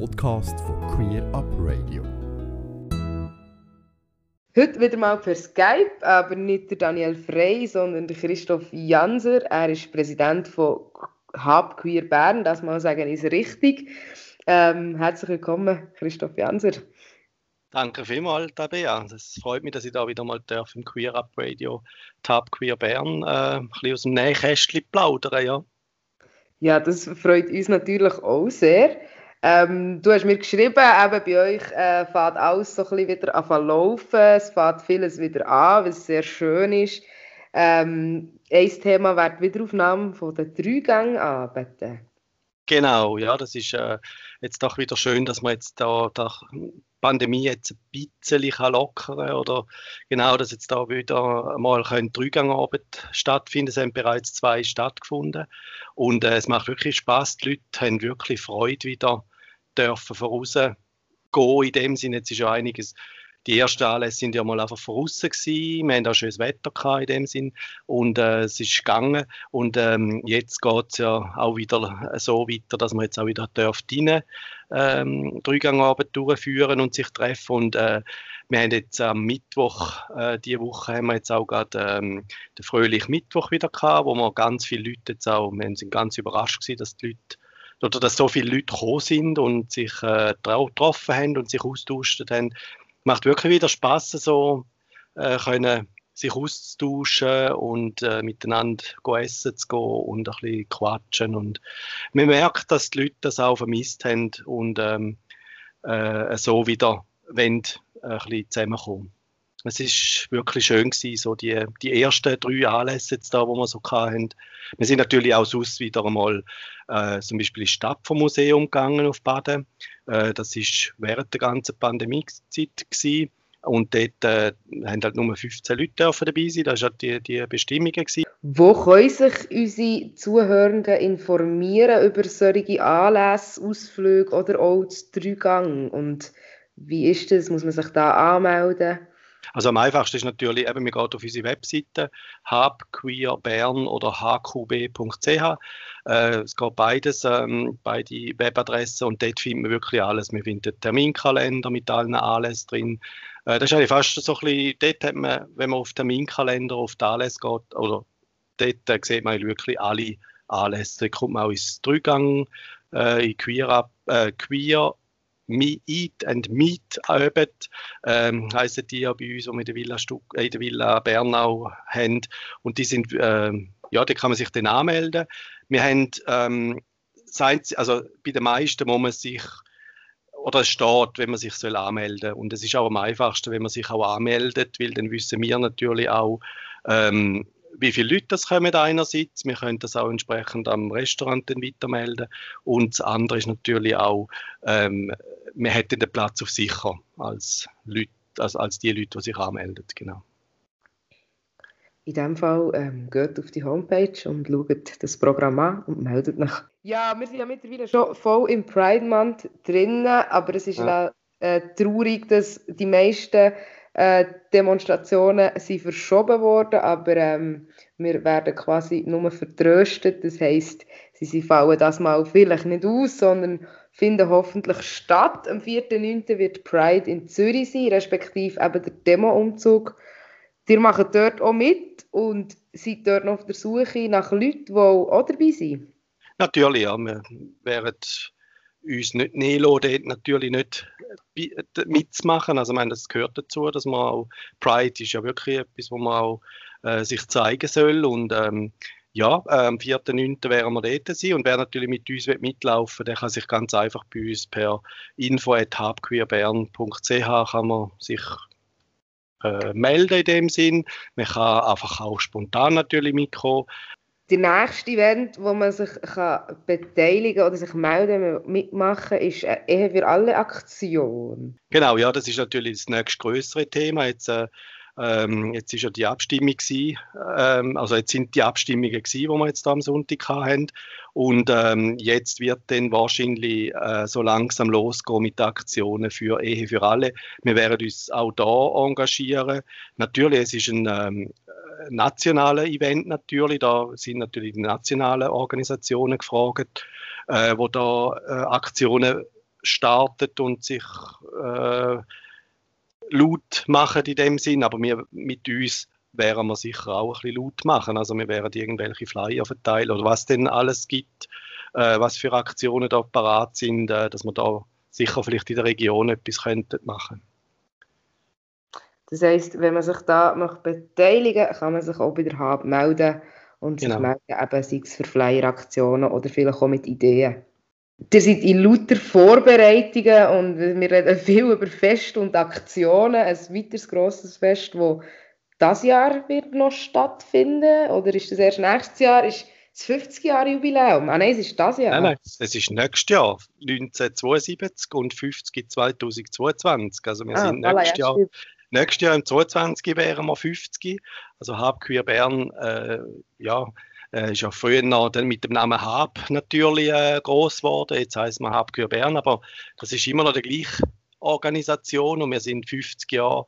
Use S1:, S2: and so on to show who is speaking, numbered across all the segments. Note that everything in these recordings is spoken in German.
S1: Podcast von Queer Up Radio.
S2: Heute wieder mal per Skype, aber nicht der Daniel Frey, sondern der Christoph Janser. Er ist Präsident von Hub Queer Bern, das mal sagen ist richtig. Ähm, herzlich willkommen, Christoph Janser.
S3: Danke vielmals, Tabea. Es freut mich, dass ich da wieder mal darf im Queer Up Radio Tab Queer Bern äh, ein bisschen aus dem Nähkästchen plaudern. Ja.
S2: ja, das freut uns natürlich auch sehr. Ähm, du hast mir geschrieben, eben bei euch äh, fährt alles so ein bisschen wieder an laufen, es fährt vieles wieder an, was sehr schön ist. Ähm, ein Thema wäre die Wiederaufnahme von den Dreigängen anbieten.
S3: Genau, ja, das ist äh, jetzt doch wieder schön, dass man jetzt da, da Pandemie jetzt ein bisschen lockern kann oder genau, dass jetzt da wieder mal Dreigangabend stattfinden. Es haben bereits zwei stattgefunden und äh, es macht wirklich Spaß. Die Leute haben wirklich Freude wieder dürfen vorausgehen. In dem Sinne, jetzt ist ja einiges die ersten Anlässe sind ja mal einfach voraus gewesen. Wir haben auch schönes Wetter gehabt in dem Sinn und äh, es ist gegangen und ähm, jetzt geht es ja auch wieder so weiter, dass man jetzt auch wieder dürft rein ähm, Dreigangabend durchführen und sich treffen und äh, wir haben jetzt am Mittwoch, äh, diese Woche haben wir jetzt auch gerade ähm, den fröhlichen Mittwoch wieder gehabt, wo wir ganz viele Leute jetzt auch, wir sind ganz überrascht gewesen, dass die Leute oder dass so viele Leute gekommen sind und sich äh, getroffen haben und sich austauscht haben macht wirklich wieder Spaß, so äh, können sich auszutauschen und äh, miteinander essen zu gehen und ein bisschen quatschen. Und man merkt, dass die Leute das auch vermisst haben und ähm, äh, so wieder wollen, äh, ein bisschen zusammenkommen. Es ist wirklich schön gewesen, so die, die ersten drei Anlässe jetzt da, wo wir so hatten. Wir sind natürlich auch sonst wieder einmal äh, zum Beispiel in die Stadt vom Museum gegangen auf Baden. Äh, das ist während der ganzen Pandemiezeit gewesen. Und dort äh, haben halt nur 15 Leute dabei sein. Das war halt die, die Bestimmungen. Gewesen.
S2: Wo können sich unsere Zuhörenden informieren über solche Anlässe, Ausflüge oder auch Dreigang? Und wie ist das? Muss man sich da anmelden?
S3: Also am einfachsten ist natürlich, eben, man geht auf unsere Webseite hubqueerbern oder hqb.ch. Äh, es geht beides, ähm, beide Webadressen und dort findet man wirklich alles. Wir finden den Terminkalender mit allen Anlässen drin. Äh, das ist eigentlich fast so ein bisschen, dort hat man, wenn man auf Terminkalender, auf die Anlässe geht, oder dort sieht man wirklich alle Anlässe. Da kommt man auch ins Dreigang, äh, in Queer, äh, Queer Eat and Meet üben, ähm, heissen die ja bei uns, die wir in der Villa, Stuck, äh, in der Villa Bernau haben. Und die sind, ähm, ja, da kann man sich dann anmelden. Wir haben, ähm, also bei den meisten muss man sich oder es steht, wenn man sich soll anmelden soll. Und es ist auch am einfachsten, wenn man sich auch anmeldet, weil dann wissen wir natürlich auch, ähm, wie viele Leute das kommen einerseits. Wir können das auch entsprechend am Restaurant dann weitermelden. Und das andere ist natürlich auch, ähm, wir hätten den Platz auf sicher als, Leute, also als die Leute, die sich anmelden. Genau.
S2: In diesem Fall ähm, geht auf die Homepage und schaut das Programm an und meldet nach. Ja, wir sind ja mittlerweile schon voll im Pride Month drin, aber es ist ja. äh, traurig, dass die meisten äh, Demonstrationen sind verschoben worden, aber ähm, wir werden quasi nur vertröstet. Das heisst, sie, sie fallen das mal vielleicht nicht aus, sondern finden hoffentlich statt. Am 4.9. wird Pride in Zürich sein, respektive eben der Demo-Umzug. Ihr macht dort auch mit und seid dort noch auf der Suche nach Leuten, die auch dabei sind?
S3: Natürlich, ja. Wir werden uns nicht nehmen dort natürlich nicht mitzumachen. Also ich meine, das gehört dazu, dass man auch, Pride ist ja wirklich etwas, wo man auch äh, sich zeigen soll und ähm, ja, äh, am 4.9. werden wir dort sein und wer natürlich mit uns mitlaufen der kann sich ganz einfach bei uns per info.habqueerbern.ch kann man sich äh, melden in dem Sinn. Man kann einfach auch spontan natürlich mitkommen
S2: der nächste Event, wo man sich kann beteiligen oder sich melden, mitmachen, ist eine Ehe für alle Aktion.
S3: Genau, ja, das ist natürlich das nächste größere Thema. Jetzt, äh, ähm, jetzt ist ja die Abstimmung gewesen, ähm, also jetzt sind die Abstimmungen gewesen, die wir jetzt am Sonntag haben. Und ähm, jetzt wird dann wahrscheinlich äh, so langsam losgehen mit Aktionen für Ehe für alle. Wir werden uns auch da engagieren. Natürlich, es ist ein ähm, nationalen Event natürlich. Da sind natürlich die nationalen Organisationen gefragt, äh, wo da äh, Aktionen startet und sich äh, laut machen in dem Sinn, aber wir mit uns wären wir sicher auch ein bisschen laut machen. Also wir wären irgendwelche Flyer verteilen oder was denn alles gibt, äh, was für Aktionen da parat sind, äh, dass wir da sicher vielleicht in der Region etwas könnten machen.
S2: Das heisst, wenn man sich da noch beteiligen kann man sich auch bei der HAB melden und sich genau. melden, eben, sei es für Flyer-Aktionen oder vielleicht auch mit Ideen. Ihr seid in lauter Vorbereitungen und wir reden viel über Feste und Aktionen. Ein weiteres grosses Fest, das das Jahr wird noch stattfinden oder ist das erst nächstes Jahr? Ist das 50 Jahre Jubiläum? Ah nein, es ist das Jahr.
S3: Nein, nein, es ist nächstes Jahr, 1972 und 50 2022. Also wir ah, sind voilà, nächstes, ja, Jahr, nächstes Jahr im 22 wären wir 50. Also Hab Queer Bern, äh, ja, äh, ist ja früher noch dann mit dem Namen Hab natürlich äh, groß geworden. Jetzt heißt man Hab Queer Bern, aber das ist immer noch die gleiche Organisation und wir sind 50 Jahre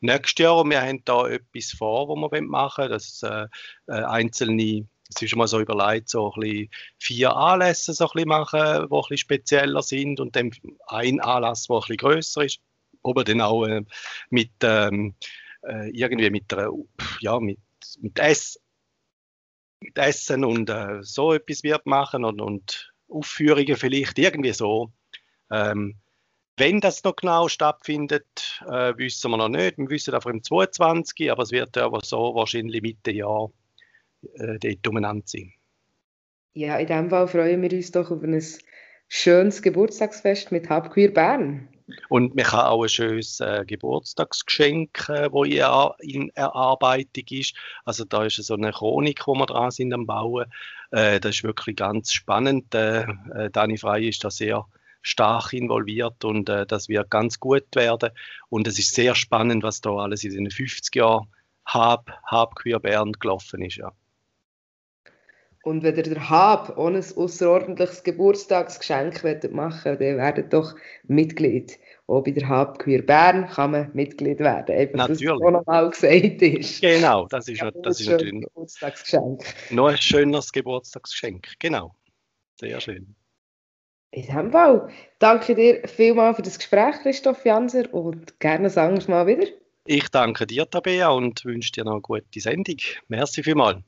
S3: nächstes Jahr und wir haben da etwas vor, was wir machen wollen, dass äh, äh, einzelne es ist mal so überlegt, so ein bisschen vier Anlässe so ein bisschen machen, die ein bisschen spezieller sind und dann ein Anlass, der ein bisschen grösser ist, aber dann auch äh, mit ähm, äh, irgendwie mit einer, ja, mit, mit, Ess, mit Essen und äh, so etwas wird machen und, und Aufführungen vielleicht, irgendwie so. Ähm, wenn das noch genau stattfindet, äh, wissen wir noch nicht. Wir wissen einfach im 22, aber es wird aber so wahrscheinlich Mitte Jahr äh, dort umeinander sein.
S2: Ja, in diesem Fall freuen wir uns doch auf ein schönes Geburtstagsfest mit Habqueer Bern.
S3: Und man kann auch ein schönes äh, Geburtstagsgeschenk, äh, wo in, Erarbeitung ist. Also da ist so eine Chronik, wo wir dran sind am Bauen. Äh, das ist wirklich ganz spannend. Äh, äh Dani Frey ist da sehr stark involviert und äh, das wird ganz gut werden. Und es ist sehr spannend, was da alles in den 50 Jahren Hab, Hab Queer Bern gelaufen ist. Ja.
S2: Und wenn ihr der Hab ohne ein außerordentliches Geburtstagsgeschenk machen wollt, dann werdet doch Mitglied. Auch bei der Hab Queer Bern kann man Mitglied werden.
S3: Einfach, natürlich.
S2: das nochmal gesagt ist.
S3: Genau, das ist, ja, das ist natürlich
S2: ein Geburtstagsgeschenk.
S3: Noch ein schönes Geburtstagsgeschenk. Genau. Sehr schön.
S2: In diesem Fall danke dir vielmals für das Gespräch, Christoph Janser, und gerne sagen wir mal wieder.
S3: Ich danke dir, Tabea, und wünsche dir noch eine gute Sendung. Merci vielmals.